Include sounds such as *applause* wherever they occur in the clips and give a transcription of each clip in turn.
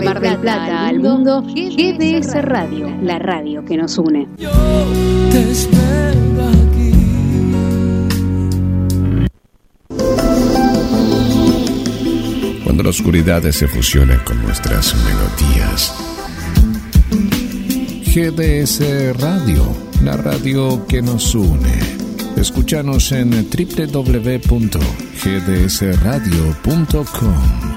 de Mar del Plata al mundo, GDS Radio, la radio que nos une. Cuando la oscuridad se fusiona con nuestras melodías. GDS Radio, la radio que nos une. Escúchanos en www.gdsradio.com.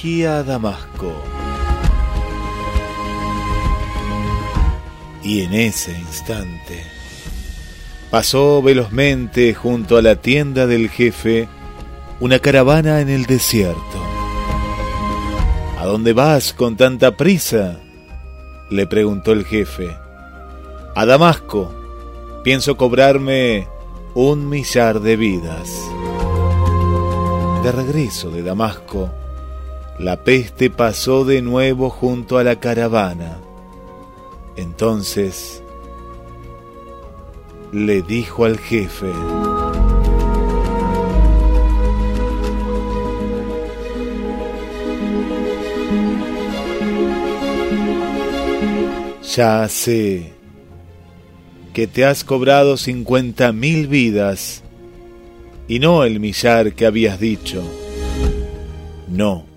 a Damasco. Y en ese instante pasó velozmente junto a la tienda del jefe una caravana en el desierto. ¿A dónde vas con tanta prisa? le preguntó el jefe. A Damasco. Pienso cobrarme un millar de vidas. De regreso de Damasco, la peste pasó de nuevo junto a la caravana entonces le dijo al jefe, Ya sé que te has cobrado cincuenta mil vidas y no el millar que habías dicho. No,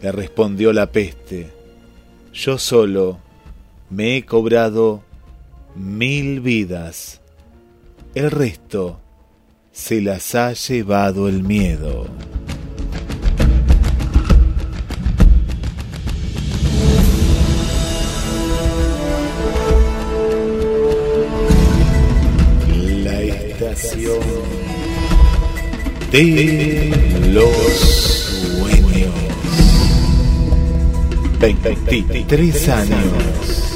le respondió la peste, yo solo me he cobrado mil vidas. El resto se las ha llevado el miedo. La estación de los sueños. 23 años.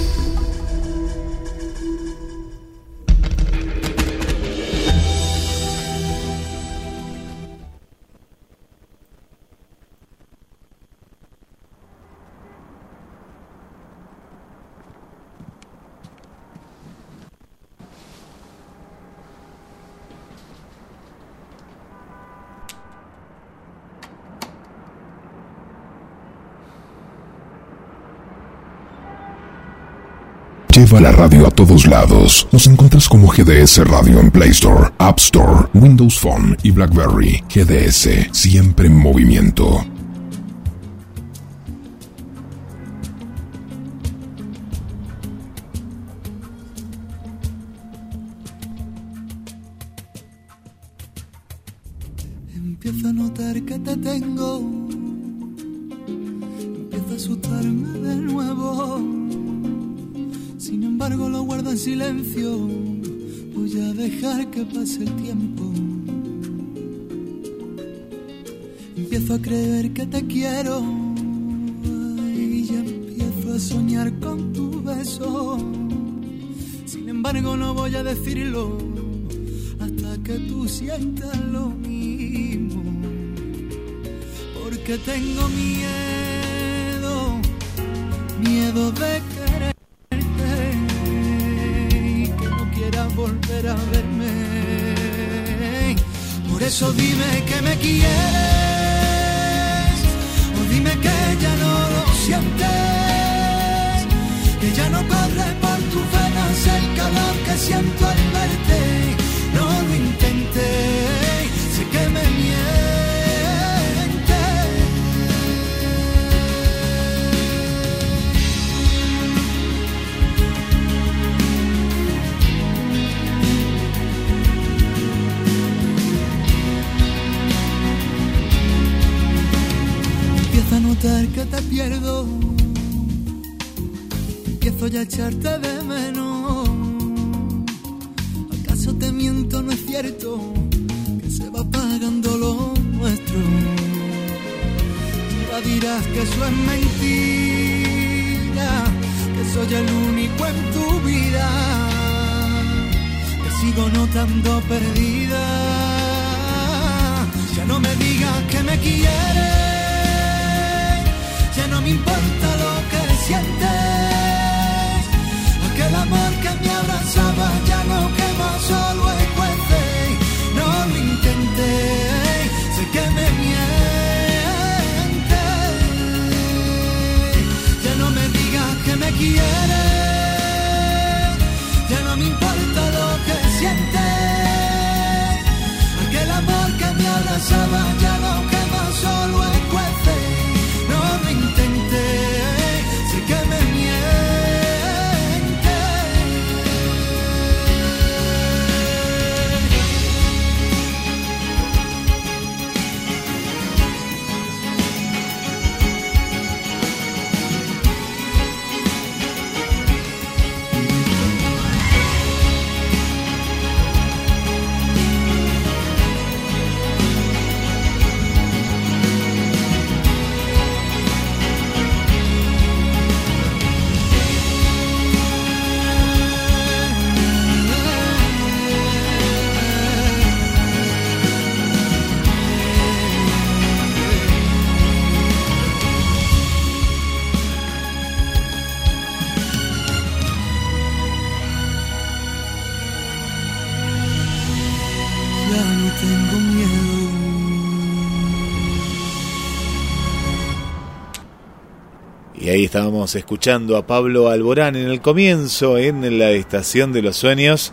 Lleva la radio a todos lados. Nos encuentras como GDS Radio en Play Store, App Store, Windows Phone y BlackBerry. GDS, siempre en movimiento. Empiezo a notar que te tengo. Empiezo a asustarme de nuevo. Sin embargo, lo guardo en silencio. Voy a dejar que pase el tiempo. Empiezo a creer que te quiero. Y ya empiezo a soñar con tu beso. Sin embargo, no voy a decirlo hasta que tú sientas lo mismo. Porque tengo miedo, miedo de eso dime que me quieres, o dime que ya no lo sientes, que ya no corre por tus venas el calor que siento al verte. Pierdo. Empiezo ya a echarte de menos. ¿Acaso te miento? No es cierto que se va pagando lo nuestro. Ya dirás que eso es mentira, que soy el único en tu vida. Que sigo notando perdida. Ya no me digas que me quieres me importa lo que sientes. Aquel amor que me abrazaba ya no quema, solo es cuece. No lo intenté, sé que me miente. Ya no me digas que me quieres, ya no me importa lo que sientes. Aquel amor que me abrazaba ahí estábamos escuchando a Pablo Alborán en el comienzo, en la estación de los sueños.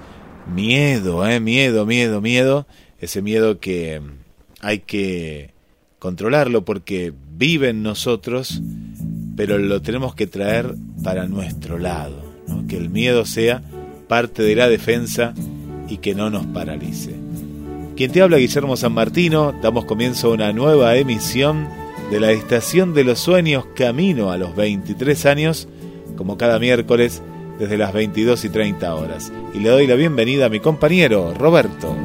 Miedo, eh, miedo, miedo, miedo. Ese miedo que hay que controlarlo porque vive en nosotros, pero lo tenemos que traer para nuestro lado. Que el miedo sea parte de la defensa y que no nos paralice. Quien te habla, Guillermo San Martino, damos comienzo a una nueva emisión de la Estación de los Sueños Camino a los 23 años, como cada miércoles desde las 22 y 30 horas. Y le doy la bienvenida a mi compañero Roberto.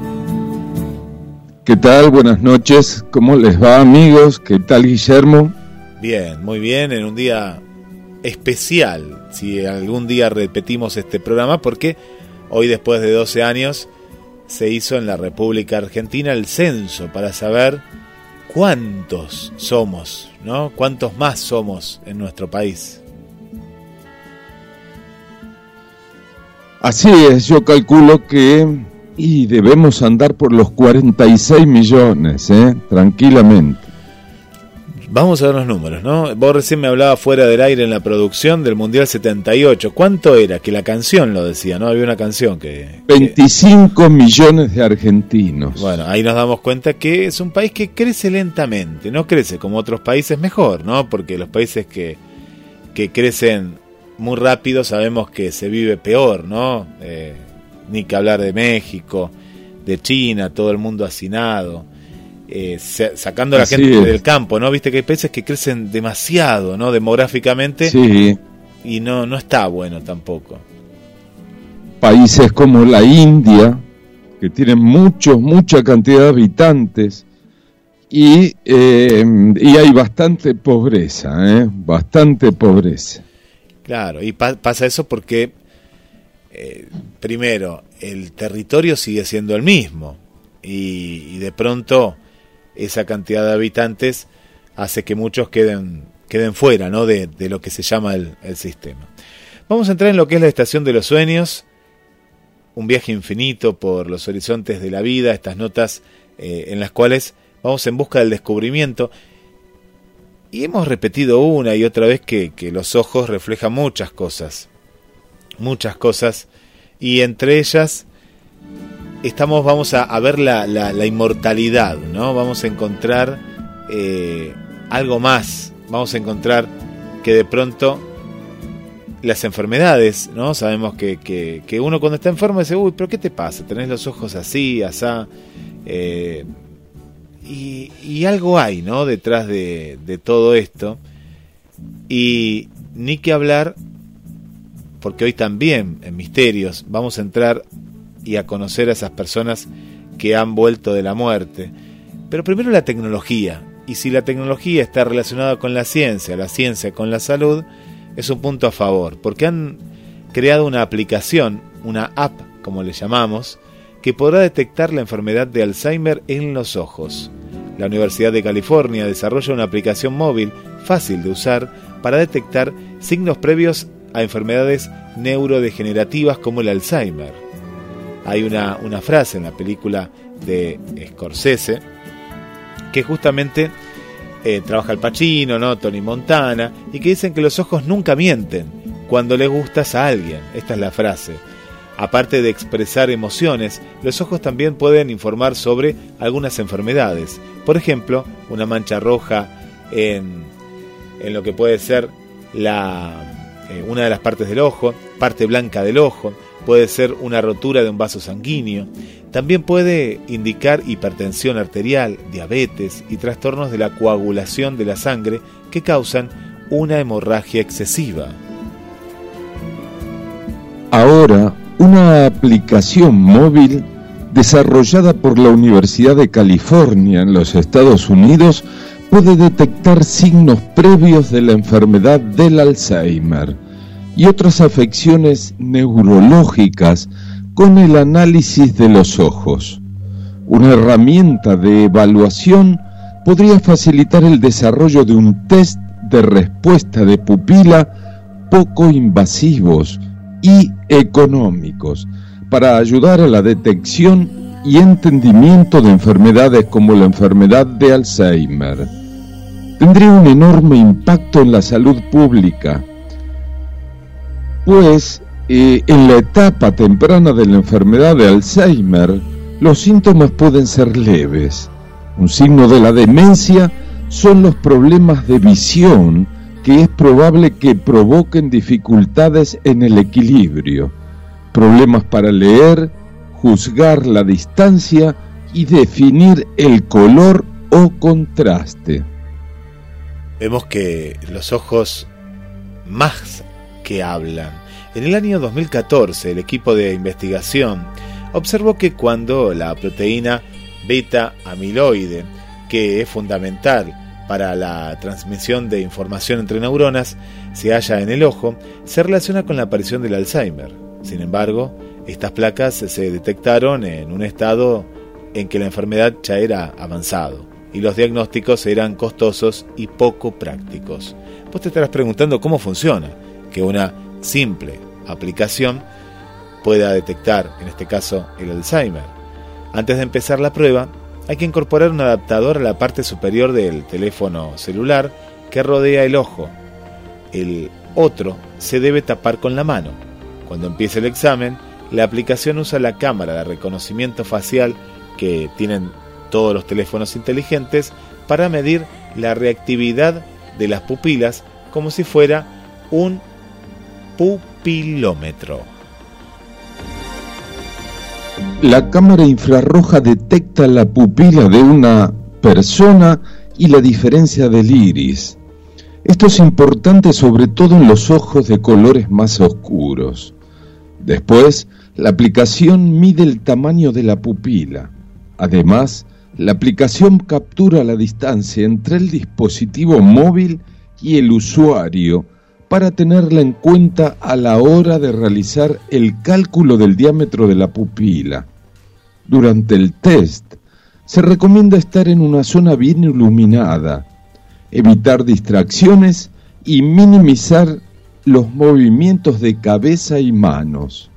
¿Qué tal? Buenas noches. ¿Cómo les va amigos? ¿Qué tal Guillermo? Bien, muy bien, en un día especial, si algún día repetimos este programa, porque hoy después de 12 años se hizo en la República Argentina el censo para saber cuántos somos, ¿no? Cuántos más somos en nuestro país. Así es, yo calculo que y debemos andar por los 46 millones, ¿eh? tranquilamente. Vamos a ver los números, ¿no? Vos recién me hablabas fuera del aire en la producción del Mundial 78. ¿Cuánto era? Que la canción lo decía, ¿no? Había una canción que... que- 25 millones de argentinos. Bueno, ahí nos damos cuenta que es un país que crece lentamente, no crece como otros países mejor, ¿no? Porque los países que, que crecen muy rápido sabemos que se vive peor, ¿no? Eh, ni que hablar de México, de China, todo el mundo hacinado, eh, sa- sacando a la Así gente es. del campo, ¿no? Viste que hay países que crecen demasiado, ¿no? Demográficamente Sí, y no, no está bueno tampoco. países como la India, que tienen muchos, mucha cantidad de habitantes, y, eh, y hay bastante pobreza, ¿eh? bastante pobreza. Claro, y pa- pasa eso porque, eh, primero, el territorio sigue siendo el mismo y, y de pronto esa cantidad de habitantes hace que muchos queden, queden fuera ¿no? de, de lo que se llama el, el sistema. Vamos a entrar en lo que es la estación de los sueños, un viaje infinito por los horizontes de la vida, estas notas eh, en las cuales vamos en busca del descubrimiento y hemos repetido una y otra vez que, que los ojos reflejan muchas cosas, muchas cosas, y entre ellas estamos, vamos a, ver la, inmortalidad, ¿no? Vamos a encontrar eh, algo más, vamos a encontrar que de pronto las enfermedades, ¿no? Sabemos que, que, uno cuando está enfermo dice, uy, pero ¿qué te pasa? Tenés los ojos así, asá. eh, y, algo hay, ¿no? Detrás de, de todo esto. Y ni que hablar, porque hoy también en Misterios vamos a entrar y a conocer a esas personas que han vuelto de la muerte. Pero primero la tecnología. Y si la tecnología está relacionada con la ciencia, la ciencia con la salud, es un punto a favor, porque han creado una aplicación, una app, como le llamamos, que podrá detectar la enfermedad de Alzheimer en los ojos. La Universidad de California desarrolla una aplicación móvil fácil de usar para detectar signos previos a enfermedades neurodegenerativas como el Alzheimer. Hay una, una frase en la película de Scorsese que justamente eh, trabaja el Pacino, ¿no? Tony Montana, y que dicen que los ojos nunca mienten cuando le gustas a alguien. Esta es la frase. Aparte de expresar emociones, los ojos también pueden informar sobre algunas enfermedades. Por ejemplo, una mancha roja en, en lo que puede ser la, eh, una de las partes del ojo, parte blanca del ojo, puede ser una rotura de un vaso sanguíneo, también puede indicar hipertensión arterial, diabetes y trastornos de la coagulación de la sangre que causan una hemorragia excesiva. Ahora, una aplicación móvil desarrollada por la Universidad de California en los Estados Unidos puede detectar signos previos de la enfermedad del Alzheimer y otras afecciones neurológicas con el análisis de los ojos. Una herramienta de evaluación podría facilitar el desarrollo de un test de respuesta de pupila poco invasivos y económicos para ayudar a la detección y entendimiento de enfermedades como la enfermedad de Alzheimer. Tendría un enorme impacto en la salud pública pues en la etapa temprana de la enfermedad de Alzheimer, los síntomas pueden ser leves. Un signo de la demencia son los problemas de visión que es probable que provoquen dificultades en el equilibrio, problemas para leer, juzgar la distancia y definir el color o contraste. Vemos que los ojos más que hablan. En el año 2014, el equipo de investigación observó que cuando la proteína beta amiloide, que es fundamental para la transmisión de información entre neuronas, se halla en el ojo, se relaciona con la aparición del Alzheimer. Sin embargo, estas placas se detectaron en un estado en que la enfermedad ya era avanzado y los diagnósticos eran costosos y poco prácticos. Vos te estarás preguntando cómo funciona que una simple aplicación pueda detectar, en este caso, el Alzheimer. Antes de empezar la prueba, hay que incorporar un adaptador a la parte superior del teléfono celular que rodea el ojo. El otro se debe tapar con la mano. Cuando empiece el examen, la aplicación usa la cámara de reconocimiento facial que tienen todos los teléfonos inteligentes para medir la reactividad de las pupilas como si fuera un pupilómetro. La cámara infrarroja detecta la pupila de una persona y la diferencia del iris. Esto es importante sobre todo en los ojos de colores más oscuros. Después, la aplicación mide el tamaño de la pupila. Además, la aplicación captura la distancia entre el dispositivo móvil y el usuario para tenerla en cuenta a la hora de realizar el cálculo del diámetro de la pupila. Durante el test, se recomienda estar en una zona bien iluminada, evitar distracciones y minimizar los movimientos de cabeza y manos.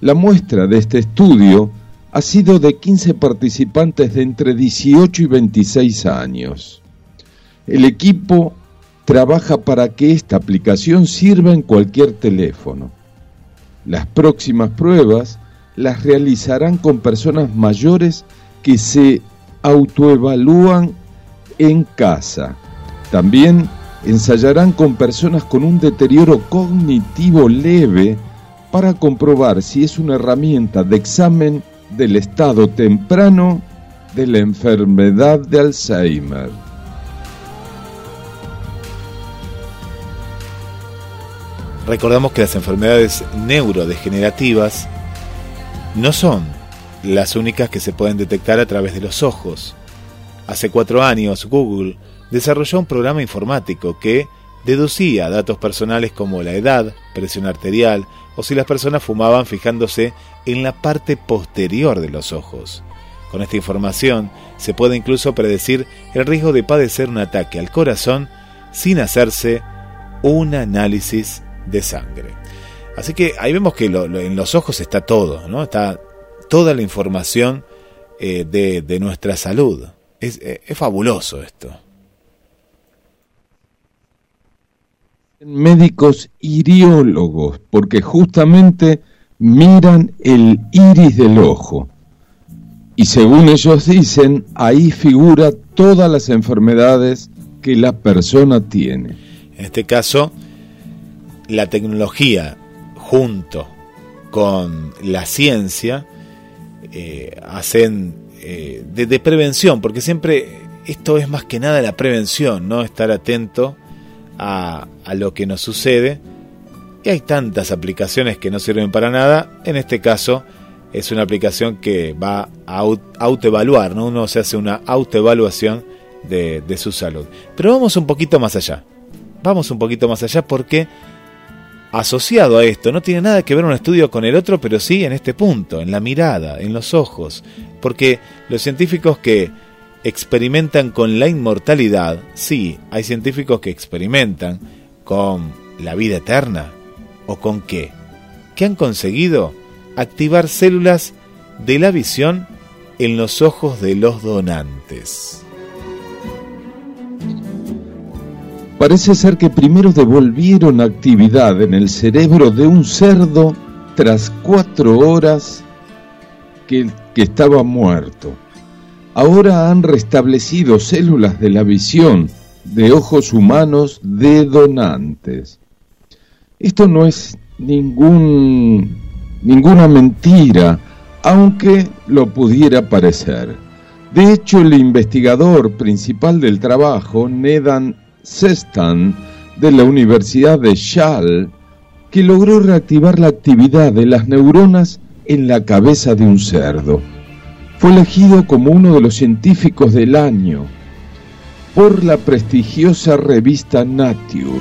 La muestra de este estudio ha sido de 15 participantes de entre 18 y 26 años. El equipo trabaja para que esta aplicación sirva en cualquier teléfono. Las próximas pruebas las realizarán con personas mayores que se autoevalúan en casa. También ensayarán con personas con un deterioro cognitivo leve para comprobar si es una herramienta de examen del estado temprano de la enfermedad de Alzheimer. Recordamos que las enfermedades neurodegenerativas no son las únicas que se pueden detectar a través de los ojos. Hace cuatro años Google desarrolló un programa informático que deducía datos personales como la edad, presión arterial o si las personas fumaban fijándose en la parte posterior de los ojos. Con esta información se puede incluso predecir el riesgo de padecer un ataque al corazón sin hacerse un análisis de sangre. Así que ahí vemos que en los ojos está todo, ¿no? Está toda la información eh, de, nuestra salud. Es, eh, es fabuloso esto. Médicos iriólogos, porque justamente miran el iris del ojo. Y según ellos dicen, ahí figura todas las enfermedades que la persona tiene. En este caso, la tecnología junto con la ciencia eh, hacen eh, de, prevención, porque siempre esto es más que nada la prevención, ¿no? Estar atento a, lo que nos sucede. Y hay tantas aplicaciones que no sirven para nada. En este caso, es una aplicación que va a autoevaluar, ¿no? Uno se hace una autoevaluación de, de su salud. Pero vamos un poquito más allá. Vamos un poquito más allá porque asociado a esto. No tiene nada que ver un estudio con el otro, pero sí en este punto, en la mirada, en los ojos. Porque los científicos que experimentan con la inmortalidad, sí, hay científicos que experimentan con la vida eterna. ¿O con qué? ¿Qué han conseguido? Activar células de la visión en los ojos de los donantes. Parece ser que primero devolvieron actividad en el cerebro de un cerdo tras cuatro horas que, estaba muerto. Ahora han restablecido células de la visión de ojos humanos de donantes. Esto no es ningún, ninguna mentira, aunque lo pudiera parecer. De hecho, el investigador principal del trabajo, Nedan Sestan de la Universidad de Shall que logró reactivar la actividad de las neuronas en la cabeza de un cerdo. Fue elegido como uno de los científicos del año por la prestigiosa revista Nature.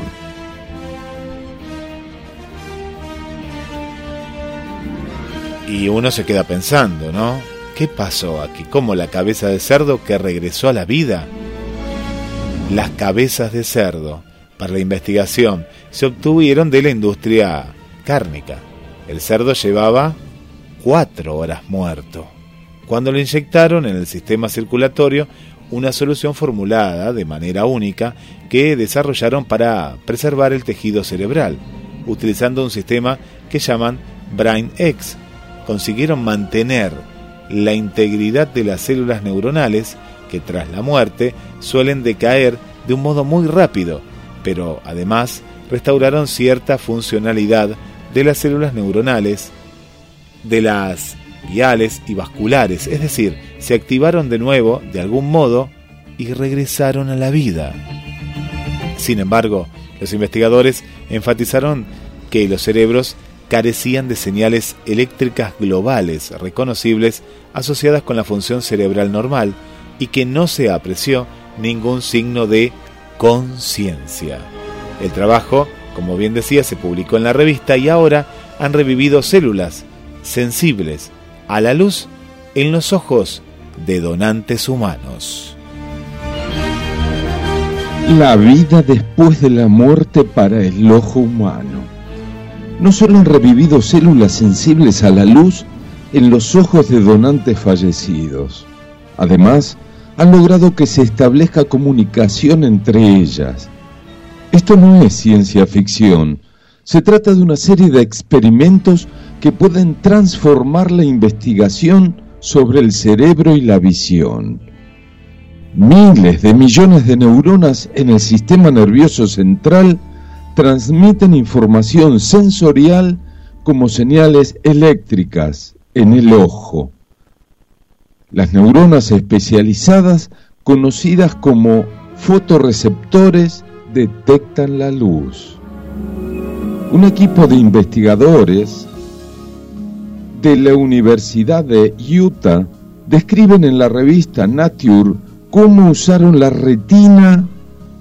Y uno se queda pensando, ¿no? ¿Qué pasó aquí? ¿Cómo la cabeza de cerdo que regresó a la vida? Las cabezas de cerdo para la investigación se obtuvieron de la industria cárnica. El cerdo llevaba cuatro horas muerto. Cuando lo inyectaron en el sistema circulatorio, una solución formulada de manera única que desarrollaron para preservar el tejido cerebral, utilizando un sistema que llaman Brain X. Consiguieron mantener la integridad de las células neuronales que tras la muerte suelen decaer de un modo muy rápido, pero además restauraron cierta funcionalidad de las células neuronales, de las viales y vasculares, es decir, se activaron de nuevo de algún modo y regresaron a la vida. Sin embargo, los investigadores enfatizaron que los cerebros carecían de señales eléctricas globales reconocibles asociadas con la función cerebral normal y que no se apreció ningún signo de conciencia. El trabajo, como bien decía, se publicó en la revista y ahora han revivido células sensibles a la luz en los ojos de donantes humanos. La vida después de la muerte para el ojo humano. No solo han revivido células sensibles a la luz en los ojos de donantes fallecidos, además han logrado que se establezca comunicación entre ellas. Esto no es ciencia ficción, se trata de una serie de experimentos que pueden transformar la investigación sobre el cerebro y la visión. Miles de millones de neuronas en el sistema nervioso central transmiten información sensorial como señales eléctricas en el ojo. Las neuronas especializadas, conocidas como fotorreceptores, detectan la luz. un equipo de investigadores de la Universidad de Utah describen en la revista Nature cómo usaron la retina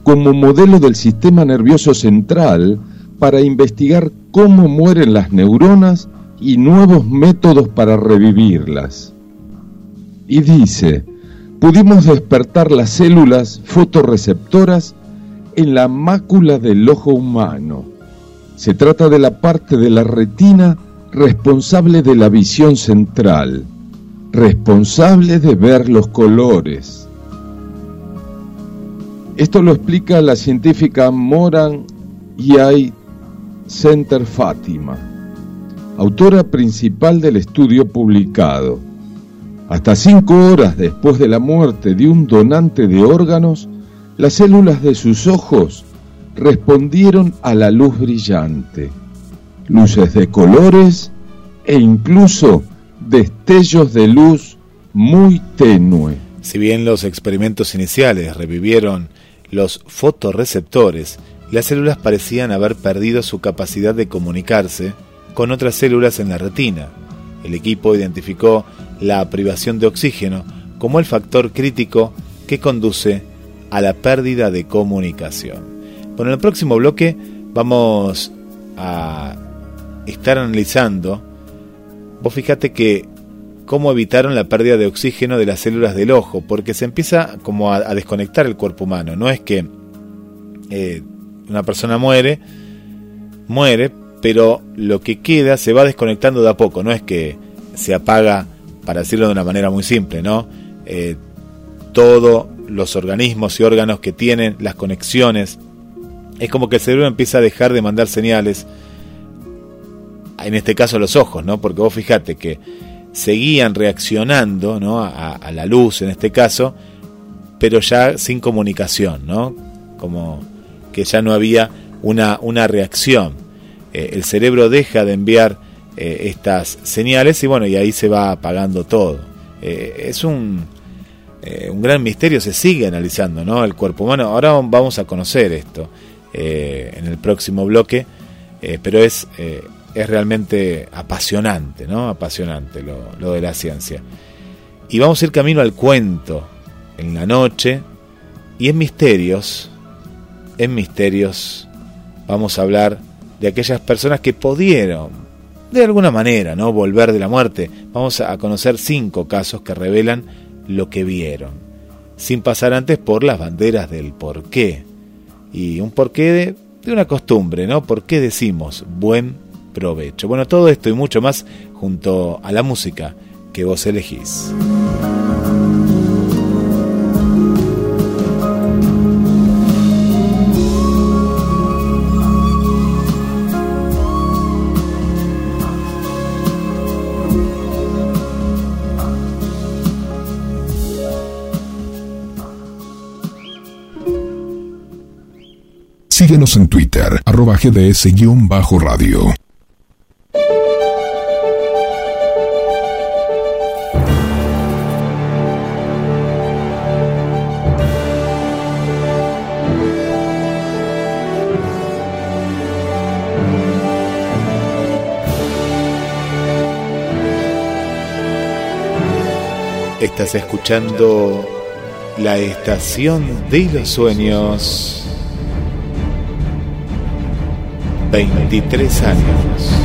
como modelo del sistema nervioso central para investigar cómo mueren las neuronas y nuevos métodos para revivirlas. Y dice, pudimos despertar las células fotorreceptoras en la mácula del ojo humano. Se trata de la parte de la retina responsable de la visión central, responsable de ver los colores. Esto lo explica la científica Moran Yai Center Fátima, autora principal del estudio publicado. Hasta cinco horas después de la muerte de un donante de órganos, las células de sus ojos respondieron a la luz brillante, luces de colores e incluso destellos de luz muy tenue. Si bien los experimentos iniciales revivieron los fotorreceptores, las células parecían haber perdido su capacidad de comunicarse con otras células en la retina. El equipo identificó la privación de oxígeno como el factor crítico que conduce a la pérdida de comunicación. Bueno, en el próximo bloque vamos a estar analizando, vos fíjate que cómo evitaron la pérdida de oxígeno de las células del ojo, porque se empieza como a, desconectar el cuerpo humano, no es que eh, una persona muere, muere, pero lo que queda se va desconectando de a poco, no es que se apaga, para decirlo de una manera muy simple, ¿no? Eh, todos los organismos y órganos que tienen las conexiones, es como que el cerebro empieza a dejar de mandar señales, en este caso los ojos, ¿no? Porque vos fijate que seguían reaccionando, ¿no? A, la luz en este caso, pero ya sin comunicación, ¿no? Como que ya no había una, una reacción. Eh, el cerebro deja de enviar eh, estas señales y bueno, y ahí se va apagando todo. Eh, es un, un gran misterio, se sigue analizando ¿no? el cuerpo humano. Ahora vamos a conocer esto en el próximo bloque, pero es, es realmente apasionante, ¿no? Apasionante lo, lo de la ciencia. Y vamos a ir camino al cuento en la noche y en misterios en Misterios vamos a hablar de aquellas personas que pudieron, de alguna manera, ¿no? volver de la muerte. Vamos a conocer cinco casos que revelan lo que vieron, sin pasar antes por las banderas del porqué. Y un porqué de, de una costumbre, ¿no? ¿Por qué decimos buen provecho? Bueno, todo esto y mucho más junto a la música que vos elegís. Síguenos en Twitter, arroba gds-radio. Estás escuchando la estación de los sueños. 23 años.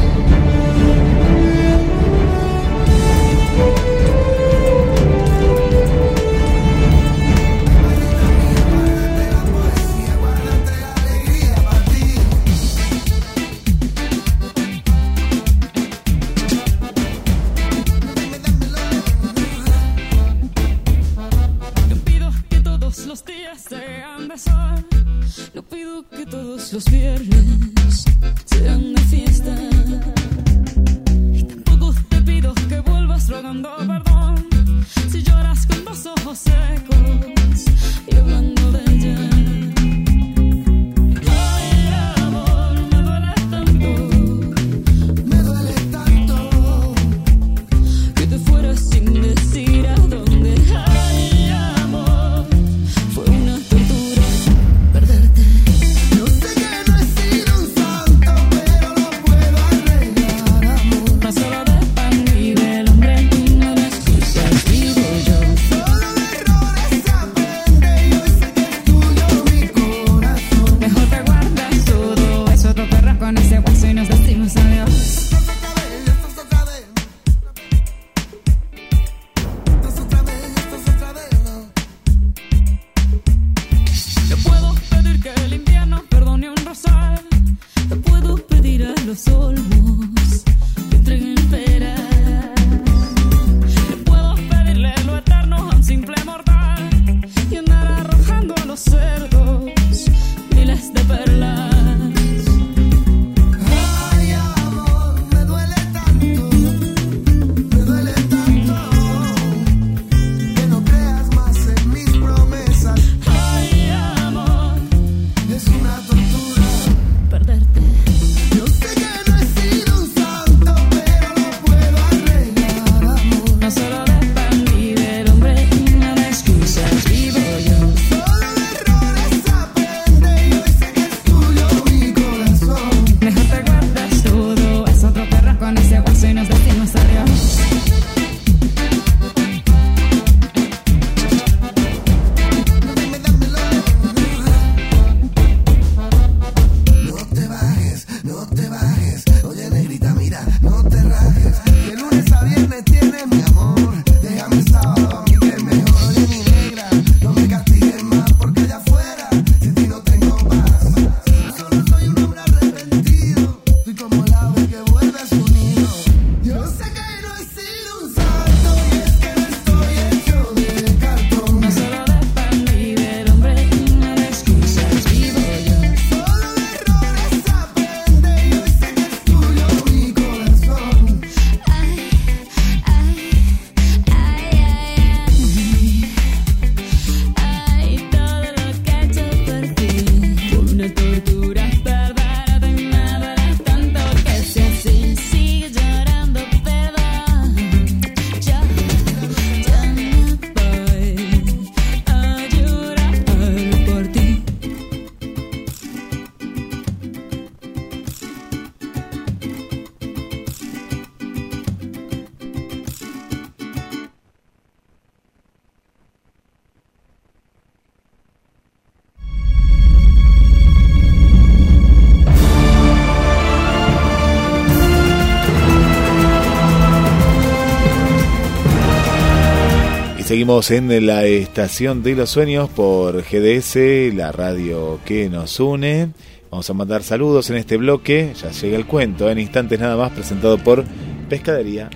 En la estación de los sueños por GDS, la radio que nos une. Vamos a mandar saludos en este bloque. Ya llega el cuento, en instantes nada más, presentado por Pescadería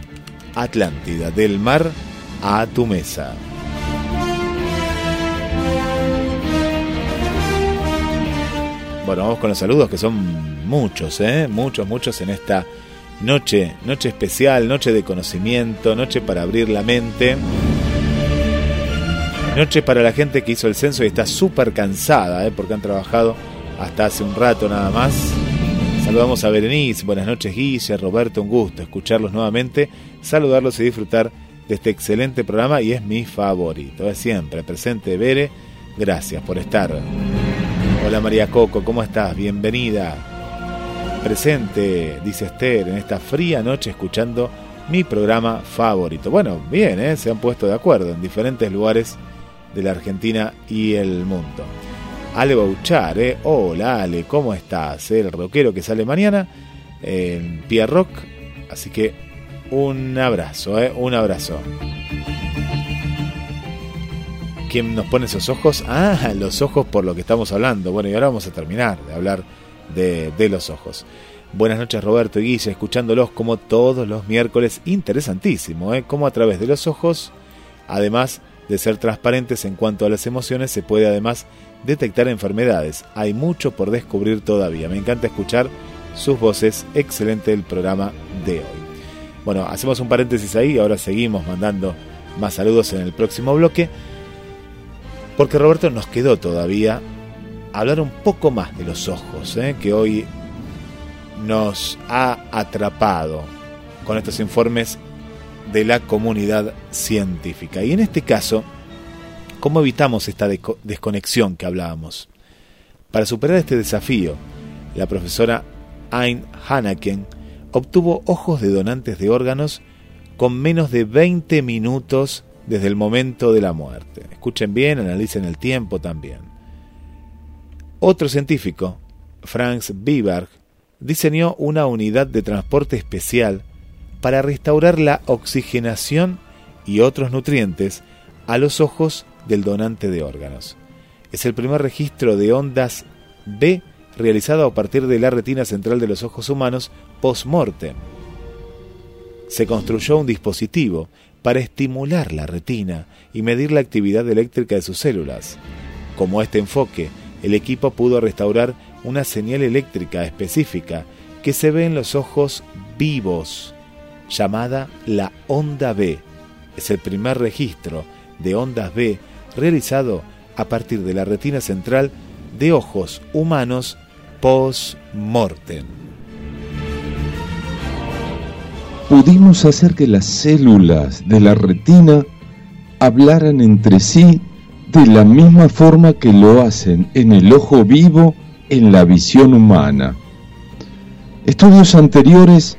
Atlántida, del mar a tu mesa. Bueno, vamos con los saludos que son muchos, ¿eh? Muchos, muchos en esta noche, noche especial, noche de conocimiento, noche para abrir la mente. Noche para la gente que hizo el censo y está súper cansada, ¿eh? porque han trabajado hasta hace un rato nada más. Saludamos a Berenice, buenas noches Guille, Roberto, un gusto escucharlos nuevamente, saludarlos y disfrutar de este excelente programa y es mi favorito, es siempre presente Bere, gracias por estar. Hola María Coco, ¿cómo estás? Bienvenida. Presente, dice Esther, en esta fría noche escuchando mi programa favorito. Bueno, bien, ¿eh? se han puesto de acuerdo en diferentes lugares de la Argentina y el mundo. Ale Bauchar, ¿eh? hola Ale, ¿cómo estás? El rockero que sale mañana en Pierre Rock. Así que un abrazo, ¿eh? un abrazo. ¿Quién nos pone esos ojos? Ah, *laughs* los ojos por lo que estamos hablando. Bueno, y ahora vamos a terminar de hablar de, de los ojos. Buenas noches Roberto y Guille, escuchándolos como todos los miércoles. Interesantísimo, ¿eh? Como a través de los ojos, además de ser transparentes en cuanto a las emociones, se puede además detectar enfermedades. Hay mucho por descubrir todavía. Me encanta escuchar sus voces. Excelente el programa de hoy. Bueno, hacemos un paréntesis ahí y ahora seguimos mandando más saludos en el próximo bloque. Porque Roberto nos quedó todavía hablar un poco más de los ojos, ¿eh? que hoy nos ha atrapado con estos informes de la comunidad científica. Y en este caso, ¿cómo evitamos esta desconexión que hablábamos? Para superar este desafío, la profesora Ayn Hanaken obtuvo ojos de donantes de órganos con menos de 20 minutos desde el momento de la muerte. Escuchen bien, analicen el tiempo también. Otro científico, Franz Biberg, diseñó una unidad de transporte especial para restaurar la oxigenación y otros nutrientes a los ojos del donante de órganos. Es el primer registro de ondas B realizado a partir de la retina central de los ojos humanos post-mortem. Se construyó un dispositivo para estimular la retina y medir la actividad eléctrica de sus células. Como este enfoque, el equipo pudo restaurar una señal eléctrica específica que se ve en los ojos vivos, llamada la onda B. Es el primer registro de ondas B realizado a partir de la retina central de ojos humanos post-mortem. Pudimos hacer que las células de la retina hablaran entre sí de la misma forma que lo hacen en el ojo vivo en la visión humana. Estudios anteriores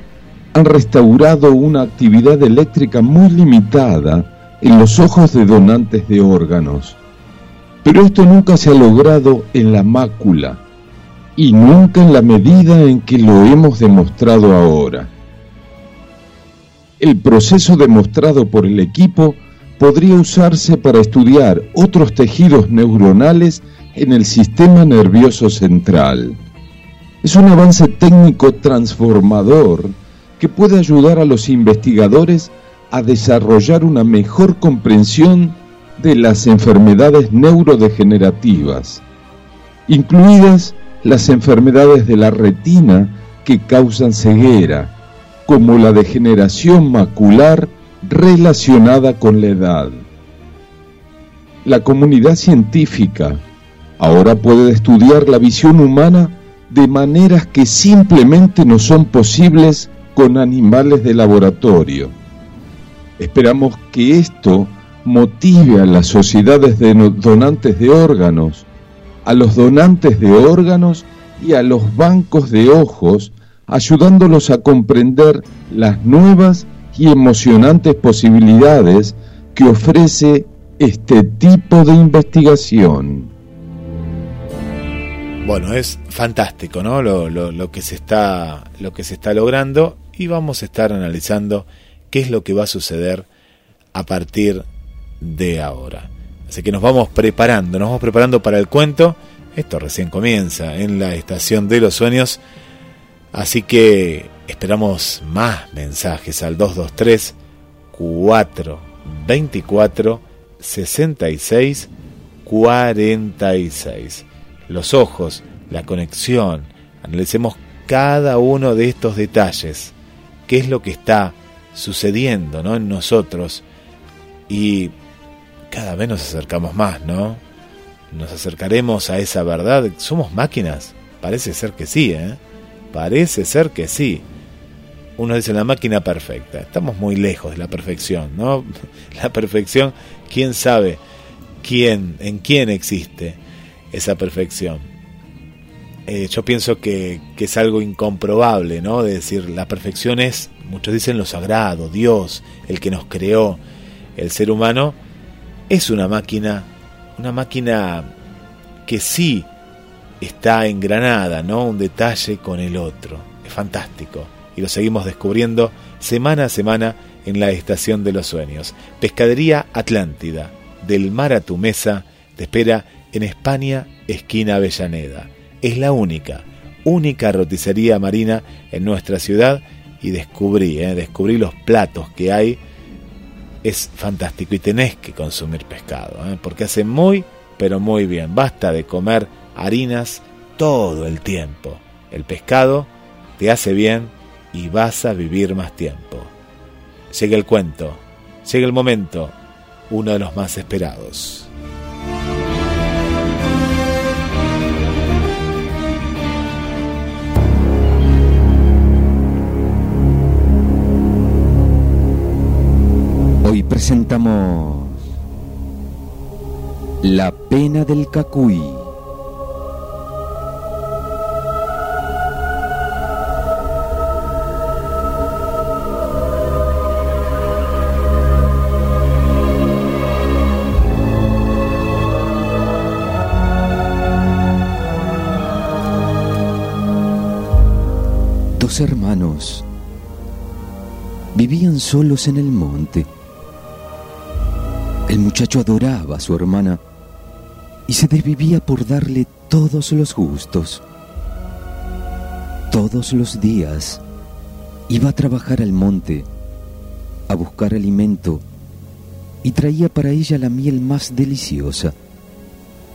han restaurado una actividad eléctrica muy limitada en los ojos de donantes de órganos, pero esto nunca se ha logrado en la mácula y nunca en la medida en que lo hemos demostrado ahora. El proceso demostrado por el equipo podría usarse para estudiar otros tejidos neuronales en el sistema nervioso central. Es un avance técnico transformador que puede ayudar a los investigadores a desarrollar una mejor comprensión de las enfermedades neurodegenerativas, incluidas las enfermedades de la retina que causan ceguera, como la degeneración macular relacionada con la edad. La comunidad científica ahora puede estudiar la visión humana de maneras que simplemente no son posibles con animales de laboratorio. Esperamos que esto motive a las sociedades de donantes de órganos, a los donantes de órganos y a los bancos de ojos, ayudándolos a comprender las nuevas y emocionantes posibilidades que ofrece este tipo de investigación. Bueno, es fantástico, ¿no? Lo, que se está, lo que se está logrando y vamos a estar analizando qué es lo que va a suceder a partir de ahora. Así que nos vamos preparando, nos vamos preparando para el cuento. Esto recién comienza en la estación de los sueños. Así que Esperamos más mensajes al 223 424 66 46. Los ojos, la conexión. Analicemos cada uno de estos detalles. ¿Qué es lo que está sucediendo ¿no? en nosotros? Y cada vez nos acercamos más, ¿no? Nos acercaremos a esa verdad. ¿Somos máquinas? Parece ser que sí, ¿eh? Parece ser que sí uno dice la máquina perfecta. Estamos muy lejos de la perfección, ¿no? *laughs* La perfección, quién sabe quién, en quién existe esa perfección. Eh, yo pienso que, que, es algo incomprobable, ¿no? De decir, la perfección es, muchos dicen lo sagrado, Dios, el que nos creó, el ser humano, es una máquina, una máquina que sí está engranada, ¿no? Un detalle con el otro. Es fantástico y lo seguimos descubriendo semana a semana en la Estación de los Sueños. Pescadería Atlántida, del mar a tu mesa, te espera en España, esquina Avellaneda. Es la única, única roticería marina en nuestra ciudad y descubrí, eh, descubrí los platos que hay. Es fantástico y tenés que consumir pescado, eh, porque hace muy, pero muy bien. Basta de comer harinas todo el tiempo. El pescado te hace bien y vas a vivir más tiempo. Llega el cuento, llega el momento, uno de los más esperados. Presentamos La pena del cacuy. Dos hermanos vivían solos en el monte. El muchacho adoraba a su hermana y se desvivía por darle todos los gustos. Todos los días iba a trabajar al monte, a buscar alimento, y traía para ella la miel más deliciosa,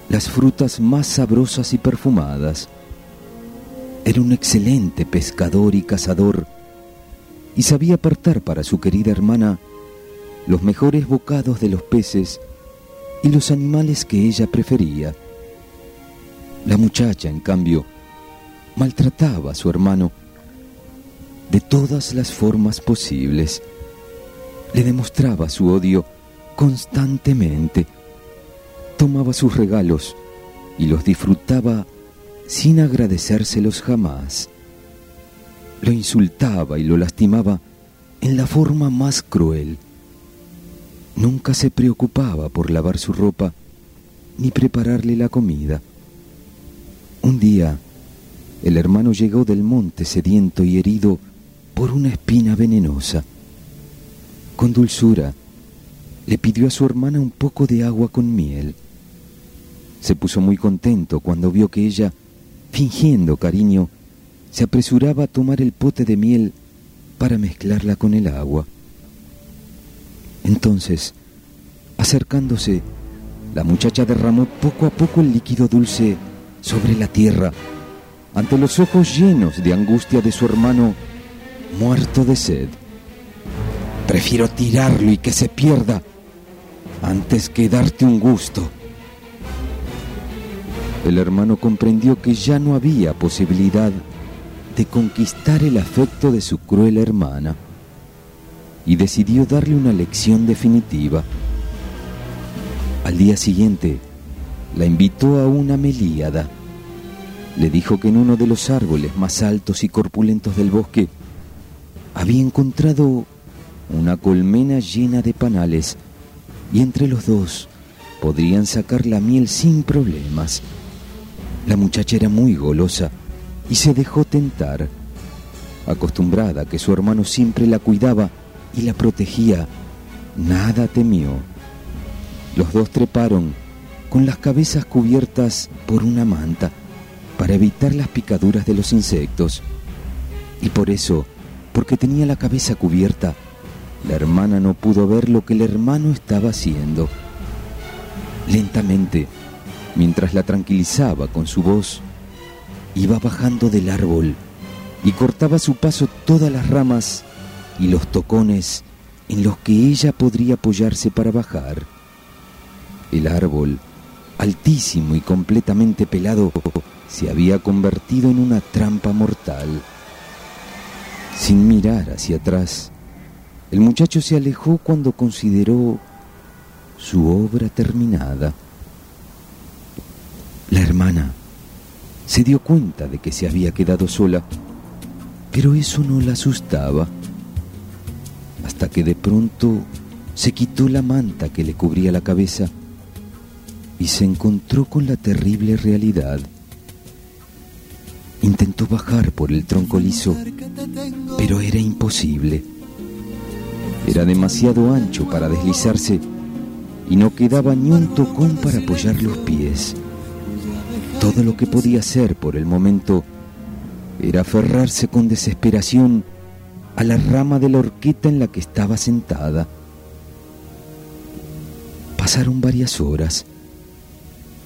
las frutas más sabrosas y perfumadas. Era un excelente pescador y cazador, y sabía apartar para su querida hermana los mejores bocados de los peces y los animales que ella prefería. La muchacha, en cambio, maltrataba a su hermano de todas las formas posibles. Le demostraba su odio constantemente. Tomaba sus regalos y los disfrutaba sin agradecérselos jamás. Lo insultaba y lo lastimaba en la forma más cruel. Nunca se preocupaba por lavar su ropa ni prepararle la comida. Un día, el hermano llegó del monte sediento y herido por una espina venenosa. Con dulzura, le pidió a su hermana un poco de agua con miel. Se puso muy contento cuando vio que ella, fingiendo cariño, se apresuraba a tomar el pote de miel para mezclarla con el agua. Entonces, acercándose, la muchacha derramó poco a poco el líquido dulce sobre la tierra, ante los ojos llenos de angustia de su hermano, muerto de sed. Prefiero tirarlo y que se pierda antes que darte un gusto. El hermano comprendió que ya no había posibilidad de conquistar el afecto de su cruel hermana y decidió darle una lección definitiva. Al día siguiente, la invitó a una melíada. Le dijo que en uno de los árboles más altos y corpulentos del bosque había encontrado una colmena llena de panales y entre los dos podrían sacar la miel sin problemas. La muchacha era muy golosa y se dejó tentar. Acostumbrada a que su hermano siempre la cuidaba y la protegía, nada temió. Los dos treparon con las cabezas cubiertas por una manta para evitar las picaduras de los insectos. Y por eso, porque tenía la cabeza cubierta, la hermana no pudo ver lo que el hermano estaba haciendo. Lentamente, mientras la tranquilizaba con su voz, iba bajando del árbol y cortaba a su paso todas las ramas y los tocones en los que ella podría apoyarse para bajar. El árbol, altísimo y completamente pelado, se había convertido en una trampa mortal. Sin mirar hacia atrás, el muchacho se alejó cuando consideró su obra terminada. La hermana se dio cuenta de que se había quedado sola, pero eso no la asustaba, hasta que de pronto se quitó la manta que le cubría la cabeza y se encontró con la terrible realidad. Intentó bajar por el tronco liso, pero era imposible. Era demasiado ancho para deslizarse y no quedaba ni un tocón para apoyar los pies. Todo lo que podía hacer por el momento era aferrarse con desesperación a la rama de la horqueta en la que estaba sentada. Pasaron varias horas.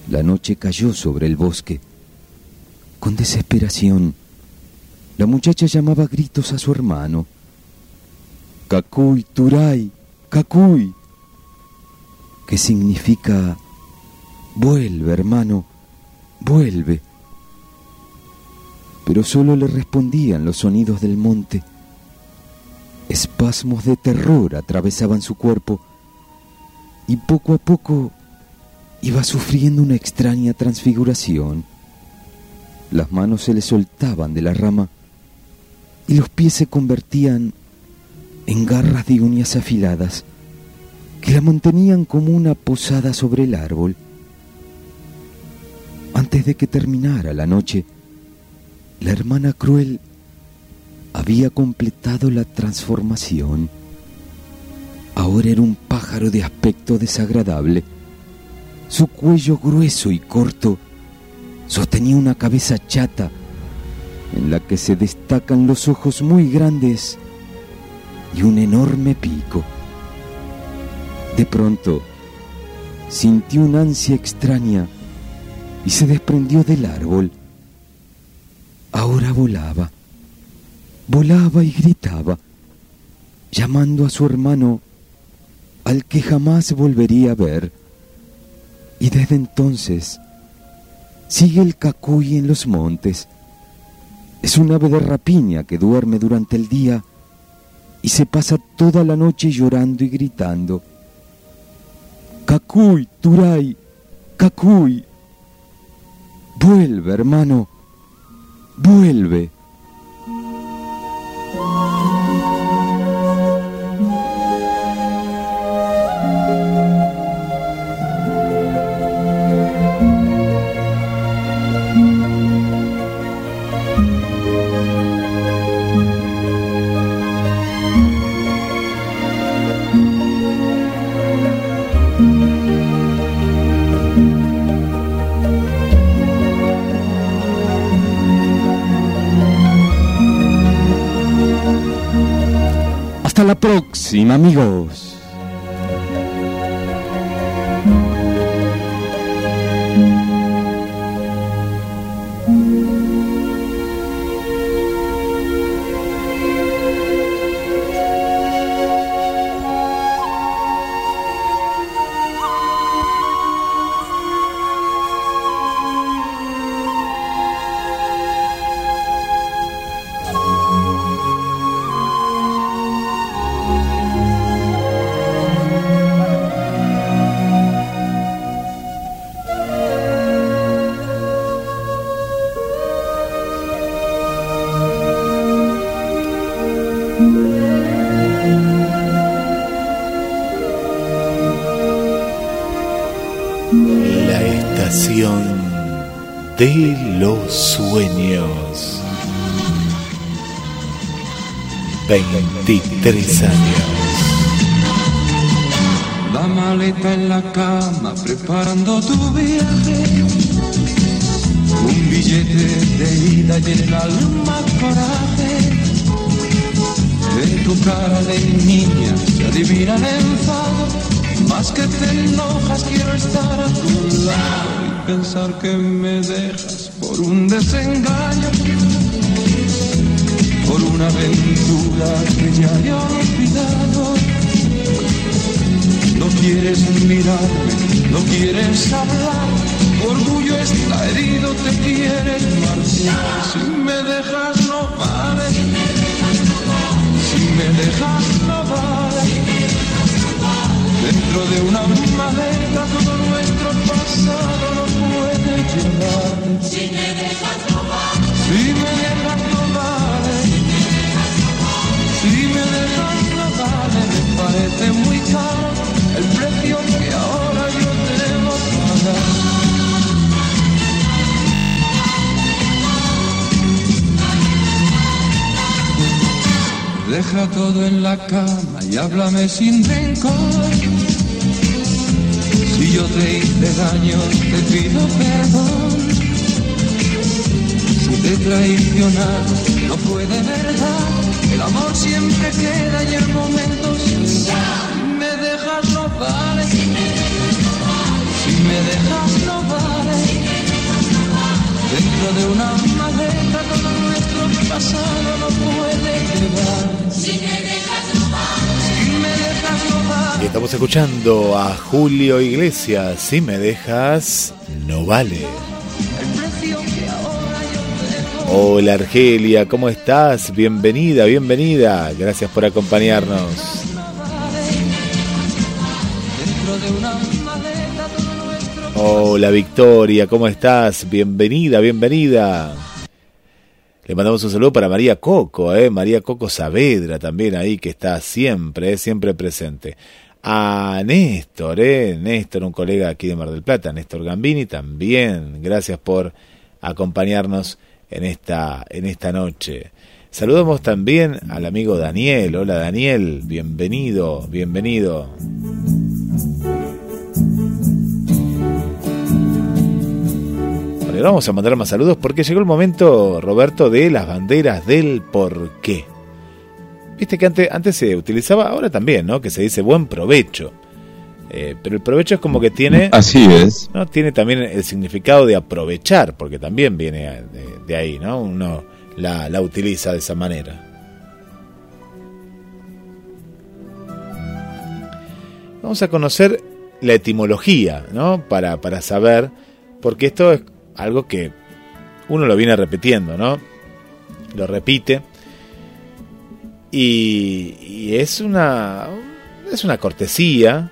La noche cayó sobre el bosque. Con desesperación, la muchacha llamaba a gritos a su hermano. Cacuy, Turay, Cacuy, que significa vuelve, hermano, vuelve. Pero solo le respondían los sonidos del monte. Espasmos de terror atravesaban su cuerpo y poco a poco iba sufriendo una extraña transfiguración. Las manos se le soltaban de la rama y los pies se convertían en garras de uñas afiladas que la mantenían como una posada sobre el árbol. Antes de que terminara la noche, la hermana cruel había completado la transformación. Ahora era un pájaro de aspecto desagradable. Su cuello grueso y corto sostenía una cabeza chata en la que se destacan los ojos muy grandes y un enorme pico. De pronto, sintió una ansia extraña y se desprendió del árbol. Ahora volaba, volaba y gritaba, llamando a su hermano al que jamás volvería a ver. Y desde entonces sigue el cacuy en los montes. Es un ave de rapiña que duerme durante el día y se pasa toda la noche llorando y gritando. Cacuy, Turay, Cacuy. Vuelve, hermano, vuelve. La próxima, amigos. De los sueños. 23 años. La maleta en la cama preparando tu viaje. Un billete de ida y en el alma coraje. En tu cara de niña se adivina el enfado. Más que te enojas quiero estar a tu lado pensar que me dejas por un desengaño. Por una aventura que ya he olvidado. No quieres mirarme, no quieres hablar. Orgullo está herido, te quieres marchar. Si me dejas no vale. Si me dejas no vale. Dentro de una maleta todo nuestro pasado llevar. Si me dejas vale. Si me dejas vale. Si me dejas vale. Me parece muy caro el precio que ahora yo debo pagar. Deja todo en la cama y háblame sin rencor. Yo te hice daño, te pido perdón. Si te he traicionado, no fue de verdad. El amor siempre queda y el momento se va. Si me dejas no vale. Si me dejas no vale. Dentro de una maleta todo nuestro pasado no puede llevar. Estamos escuchando a Julio Iglesias. Si me dejas, no vale. Hola Argelia, ¿cómo estás? Bienvenida, bienvenida. Gracias por acompañarnos. Hola Victoria, ¿cómo estás? Bienvenida, bienvenida. Le mandamos un saludo para María Coco, ¿eh? María Coco Saavedra también ahí, que está siempre, siempre presente. A Néstor, ¿eh? Néstor, un colega aquí de Mar del Plata, Néstor Gambini también. Gracias por acompañarnos en esta, en esta noche. Saludamos también al amigo Daniel. Hola Daniel, bienvenido, bienvenido. Bueno, vamos a mandar más saludos porque llegó el momento, Roberto, de las banderas del porqué. Viste que antes, antes se utilizaba, ahora también, ¿no? Que se dice buen provecho. Eh, pero el provecho es como que tiene... Así es. ¿no? Tiene también el significado de aprovechar, porque también viene de, de ahí, ¿no? Uno la, la utiliza de esa manera. Vamos a conocer la etimología, ¿no? Para, para saber, porque esto es algo que uno lo viene repitiendo, ¿no? Lo repite. Y, es una es una cortesía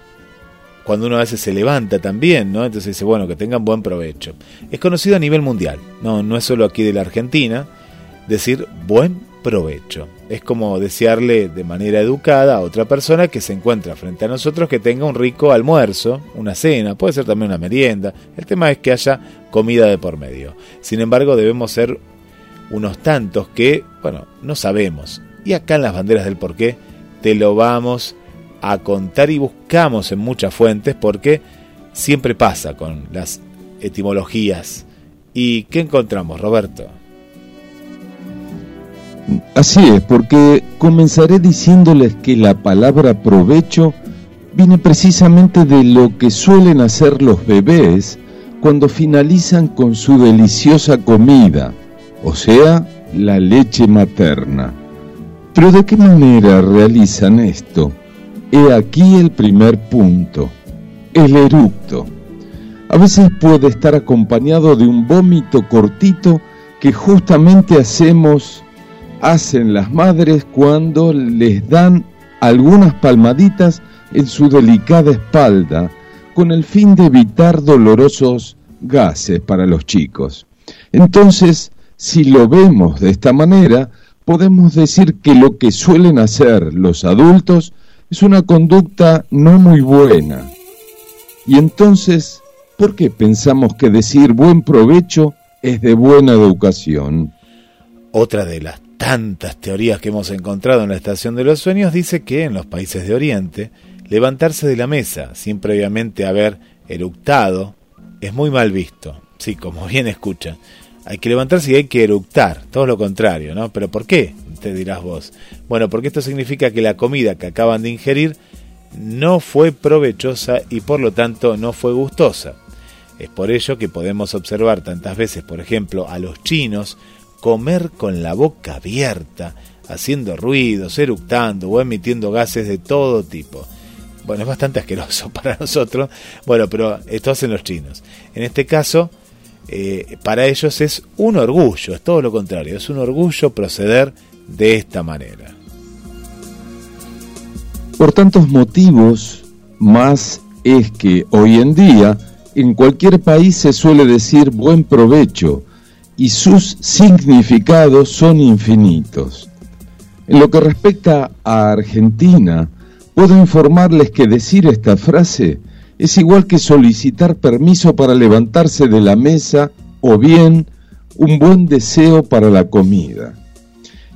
cuando uno a veces se levanta también, ¿no? Entonces dice, bueno, que tengan buen provecho. Es conocido a nivel mundial, no, no es solo aquí de la Argentina, decir buen provecho. Es como desearle de manera educada a otra persona que se encuentra frente a nosotros que tenga un rico almuerzo, una cena, puede ser también una merienda. El tema es que haya comida de por medio. Sin embargo, debemos ser unos tantos que, bueno, no sabemos. Y acá en las banderas del porqué te lo vamos a contar y buscamos en muchas fuentes porque siempre pasa con las etimologías. ¿Y qué encontramos, Roberto? Así es, porque comenzaré diciéndoles que la palabra provecho viene precisamente de lo que suelen hacer los bebés cuando finalizan con su deliciosa comida, o sea, la leche materna. Pero ¿de qué manera realizan esto? He aquí el primer punto, el eructo. A veces puede estar acompañado de un vómito cortito que justamente hacemos hacen las madres cuando les dan algunas palmaditas en su delicada espalda con el fin de evitar dolorosos gases para los chicos. Entonces, si lo vemos de esta manera, podemos decir que lo que suelen hacer los adultos es una conducta no muy buena. Y entonces, ¿por qué pensamos que decir buen provecho es de buena educación? Otra de las tantas teorías que hemos encontrado en la estación de los sueños dice que en los países de Oriente levantarse de la mesa sin previamente haber eructado es muy mal visto. Sí, como bien escucha. Hay que levantarse y hay que eructar, todo lo contrario, ¿no? Pero ¿por qué? Te dirás vos. Bueno, porque esto significa que la comida que acaban de ingerir no fue provechosa y por lo tanto no fue gustosa. Es por ello que podemos observar tantas veces, por ejemplo, a los chinos comer con la boca abierta, haciendo ruidos, eructando o emitiendo gases de todo tipo. Bueno, es bastante asqueroso *laughs* para nosotros, bueno, pero esto hacen los chinos. En este caso, eh, para ellos es un orgullo, es todo lo contrario, es un orgullo proceder de esta manera. Por tantos motivos, más es que hoy en día en cualquier país se suele decir buen provecho, y sus significados son infinitos. En lo que respecta a Argentina, puedo informarles que decir esta frase es igual que solicitar permiso para levantarse de la mesa o bien un buen deseo para la comida.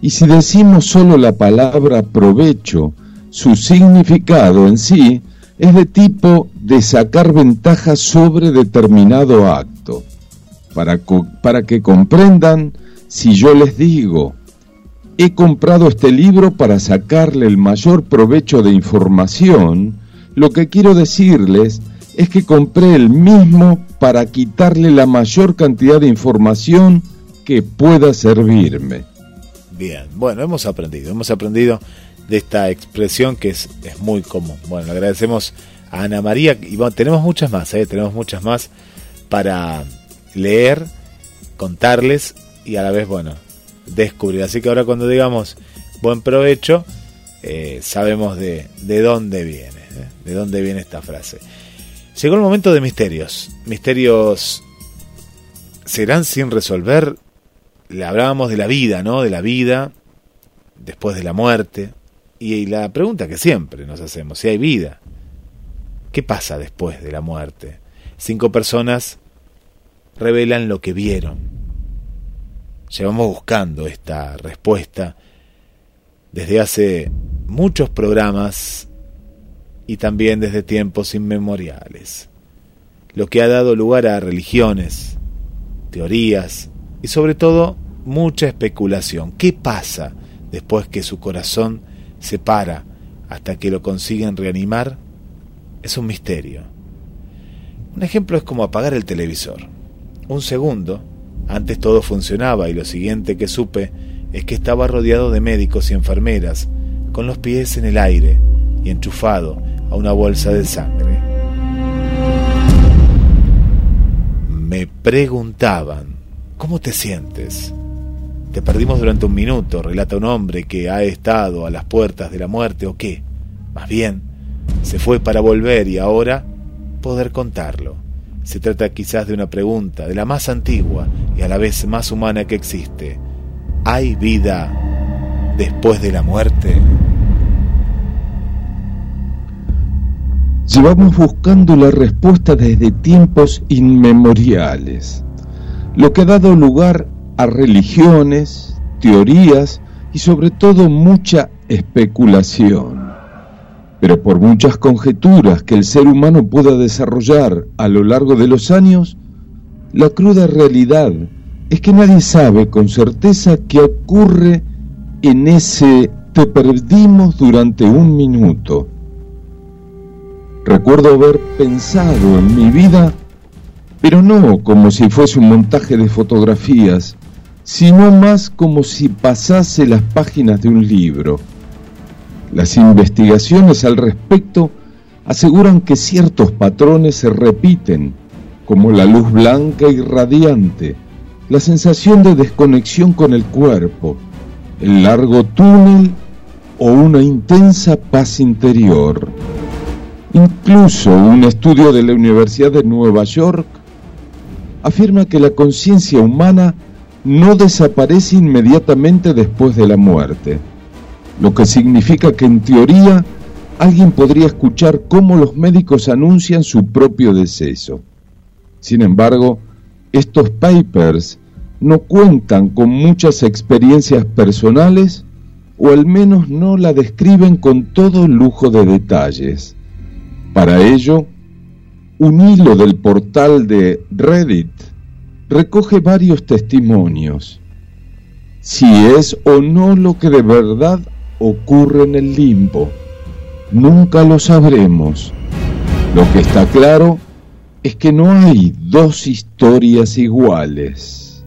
Y si decimos solo la palabra provecho, su significado en sí es de tipo de sacar ventaja sobre determinado acto para, para que comprendan si yo les digo, he comprado este libro para sacarle el mayor provecho de información, lo que quiero decirles es que compré el mismo para quitarle la mayor cantidad de información que pueda servirme. Bien, bueno, hemos aprendido, hemos aprendido de esta expresión que es, muy común. Bueno, agradecemos a Ana María y tenemos muchas más, ¿eh? tenemos muchas más para leer, contarles y a la vez, bueno, descubrir. Así que ahora cuando digamos buen provecho, eh, sabemos de, de, dónde viene, de dónde viene esta frase. Llegó el momento de misterios. Misterios serán sin resolver. Hablábamos de la vida, ¿no? De la vida después de la muerte. Y la pregunta que siempre nos hacemos, si hay vida, ¿qué pasa después de la muerte? Cinco personas revelan lo que vieron. Llevamos buscando esta respuesta desde hace muchos programas y también desde tiempos inmemoriales, lo que ha dado lugar a religiones, teorías y sobre todo mucha especulación. ¿Qué pasa después que su corazón se para hasta que lo consiguen reanimar? Es un misterio. Un ejemplo es como apagar el televisor. Un segundo, antes todo funcionaba y lo siguiente que supe es que estaba rodeado de médicos y enfermeras, con los pies en el aire y enchufado a una bolsa de sangre. Me preguntaban, ¿cómo te sientes? Te perdimos durante un minuto, relata un hombre que ha estado a las puertas de la muerte o qué. Más bien, se fue para volver y ahora poder contarlo. Se trata quizás de una pregunta, de la más antigua y a la vez más humana que existe. ¿Hay vida después de la muerte? Llevamos buscando la respuesta desde tiempos inmemoriales, lo que ha dado lugar a religiones, teorías y sobre todo mucha especulación. Pero por muchas conjeturas que el ser humano pueda desarrollar a lo largo de los años, la cruda realidad es que nadie sabe con certeza qué ocurre en ese te perdimos durante un minuto. Recuerdo haber pensado en mi vida, pero no como si fuese un montaje de fotografías, sino más como si pasase las páginas de un libro. Las investigaciones al respecto aseguran que ciertos patrones se repiten, como la luz blanca y radiante, la sensación de desconexión con el cuerpo, el largo túnel o una intensa paz interior. Incluso un estudio de la Universidad de Nueva York afirma que la conciencia humana no desaparece inmediatamente después de la muerte, lo que significa que en teoría alguien podría escuchar cómo los médicos anuncian su propio deceso. Sin embargo, estos papers no cuentan con muchas experiencias personales o al menos no la describen con todo lujo de detalles. Para ello, un hilo del portal de Reddit recoge varios testimonios. Si es o no lo que de verdad ocurre en el limbo, nunca lo sabremos. Lo que está claro es que no hay dos historias iguales.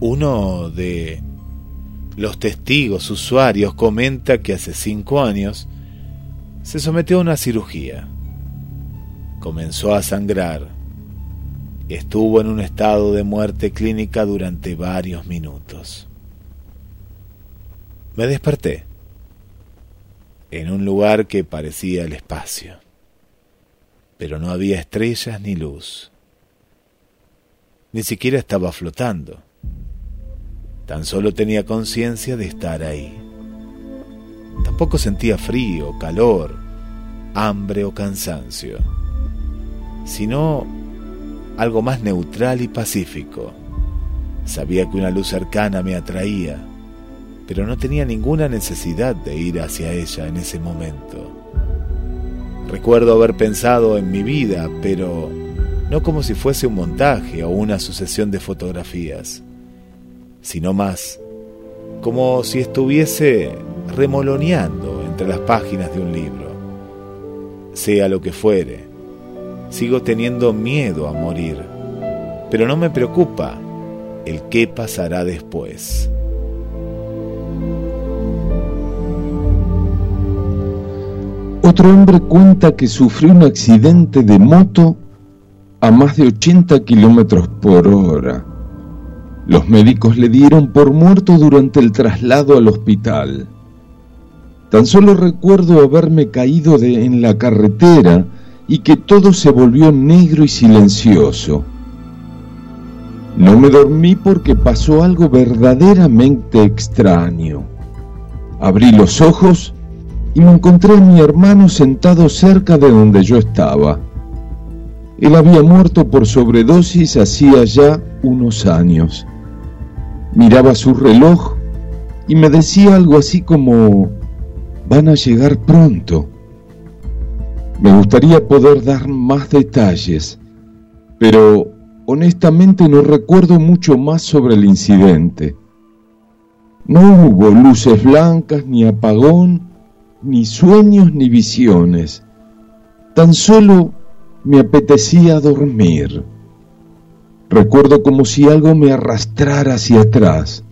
Uno de los testigos usuarios comenta que hace cinco años se sometió a una cirugía. Comenzó a sangrar. Estuvo en un estado de muerte clínica durante varios minutos. Me desperté en un lugar que parecía el espacio, pero no había estrellas ni luz. Ni siquiera estaba flotando. Tan solo tenía conciencia de estar ahí. Tampoco sentía frío, calor, hambre o cansancio, sino algo más neutral y pacífico. Sabía que una luz cercana me atraía, pero no tenía ninguna necesidad de ir hacia ella en ese momento. Recuerdo haber pensado en mi vida, pero no como si fuese un montaje o una sucesión de fotografías sino más como si estuviese remoloneando entre las páginas de un libro. Sea lo que fuere, sigo teniendo miedo a morir, pero no me preocupa el qué pasará después. Otro hombre cuenta que sufrió un accidente de moto a más de 80 kilómetros por hora los médicos le dieron por muerto durante el traslado al hospital. Tan solo recuerdo haberme caído de, en la carretera y que todo se volvió negro y silencioso. No me dormí porque pasó algo verdaderamente extraño. Abrí los ojos y me encontré a mi hermano sentado cerca de donde yo estaba. Él había muerto por sobredosis hacía ya unos años. Miraba su reloj y me decía algo así como, van a llegar pronto. Me gustaría poder dar más detalles, pero honestamente no recuerdo mucho más sobre el incidente. No hubo luces blancas, ni apagón, ni sueños, ni visiones. Tan solo me apetecía dormir. Recuerdo como si algo me arrastrara hacia atrás,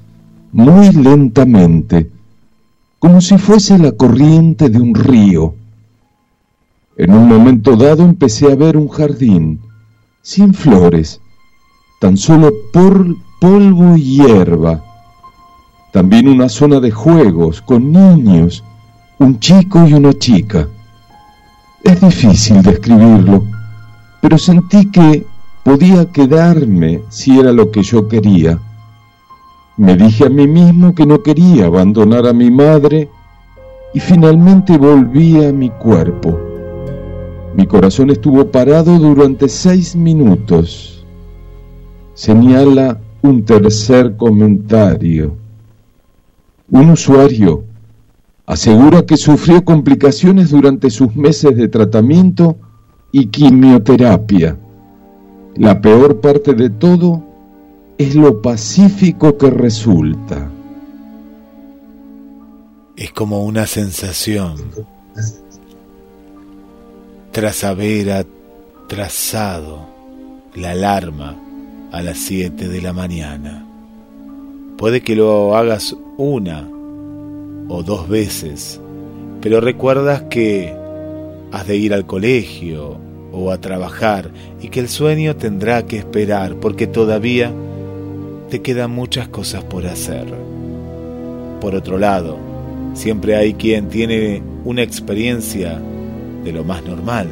muy lentamente, como si fuese la corriente de un río. En un momento dado empecé a ver un jardín, sin flores, tan solo por polvo y hierba. También una zona de juegos con niños, un chico y una chica. Es difícil describirlo pero sentí que podía quedarme si era lo que yo quería. Me dije a mí mismo que no quería abandonar a mi madre y finalmente volví a mi cuerpo. Mi corazón estuvo parado durante seis minutos. Señala un tercer comentario. Un usuario asegura que sufrió complicaciones durante sus meses de tratamiento y quimioterapia. La peor parte de todo es lo pacífico que resulta. Es como una sensación tras haber trazado la alarma a las 7 de la mañana. Puede que lo hagas una o dos veces, pero recuerdas que has de ir al colegio o a trabajar y que el sueño tendrá que esperar porque todavía te quedan muchas cosas por hacer. Por otro lado, siempre hay quien tiene una experiencia de lo más normal.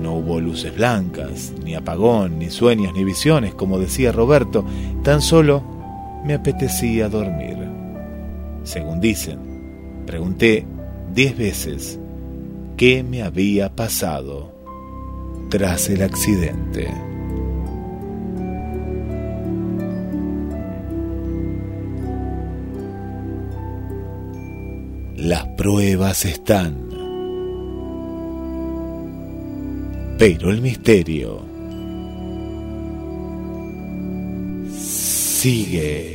No hubo luces blancas, ni apagón, ni sueños, ni visiones, como decía Roberto, tan solo me apetecía dormir. Según dicen, pregunté diez veces qué me había pasado tras el accidente. Las pruebas están, pero el misterio sigue.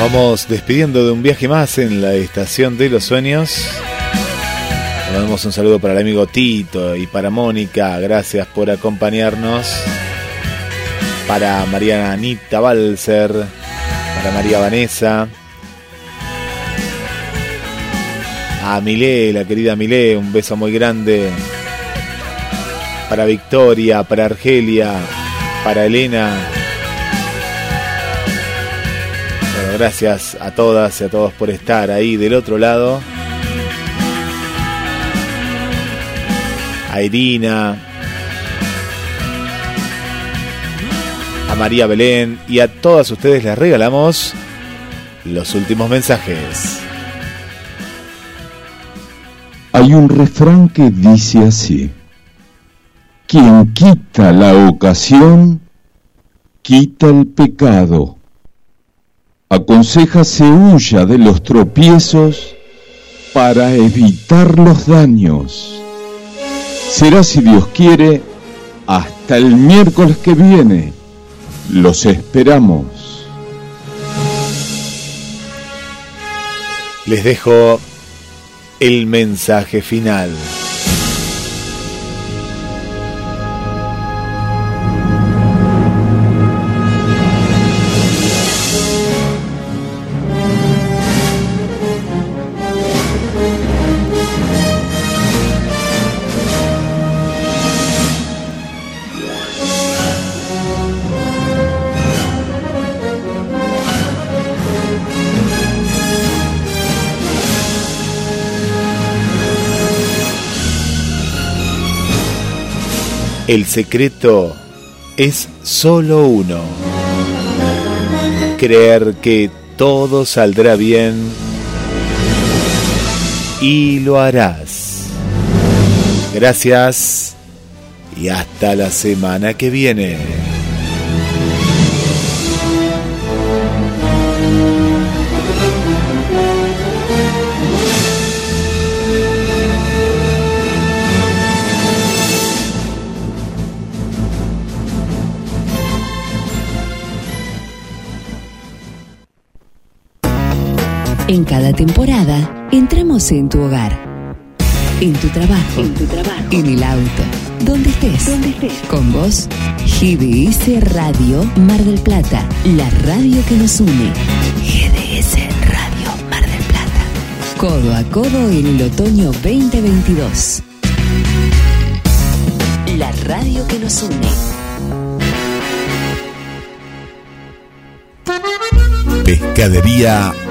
Vamos despidiendo de un viaje más en la estación de los sueños. Le mandamos un saludo para el amigo Tito y para Mónica. Gracias por acompañarnos. Para Mariana Anita Balser. Para María Vanessa. A Milé, la querida Milé, un beso muy grande. Para Victoria, para Argelia, para Elena. Gracias a todas y a todos por estar ahí del otro lado. A Irina. A María Belén y a todas ustedes les regalamos los últimos mensajes. Hay un refrán que dice así. Quien quita la ocasión, quita el pecado. Aconseja se huya de los tropiezos para evitar los daños. Será, si Dios quiere, hasta el miércoles que viene. Los esperamos. Les dejo el mensaje final. El secreto es solo uno. Creer que todo saldrá bien y lo harás. Gracias y hasta la semana que viene. En cada temporada entramos en tu hogar, en tu trabajo, en tu trabajo, en el auto, donde estés, donde estés. Con vos, GDS Radio Mar del Plata, la radio que nos une. GDS Radio Mar del Plata. Codo a codo en el otoño 2022. La radio que nos une. Pescadería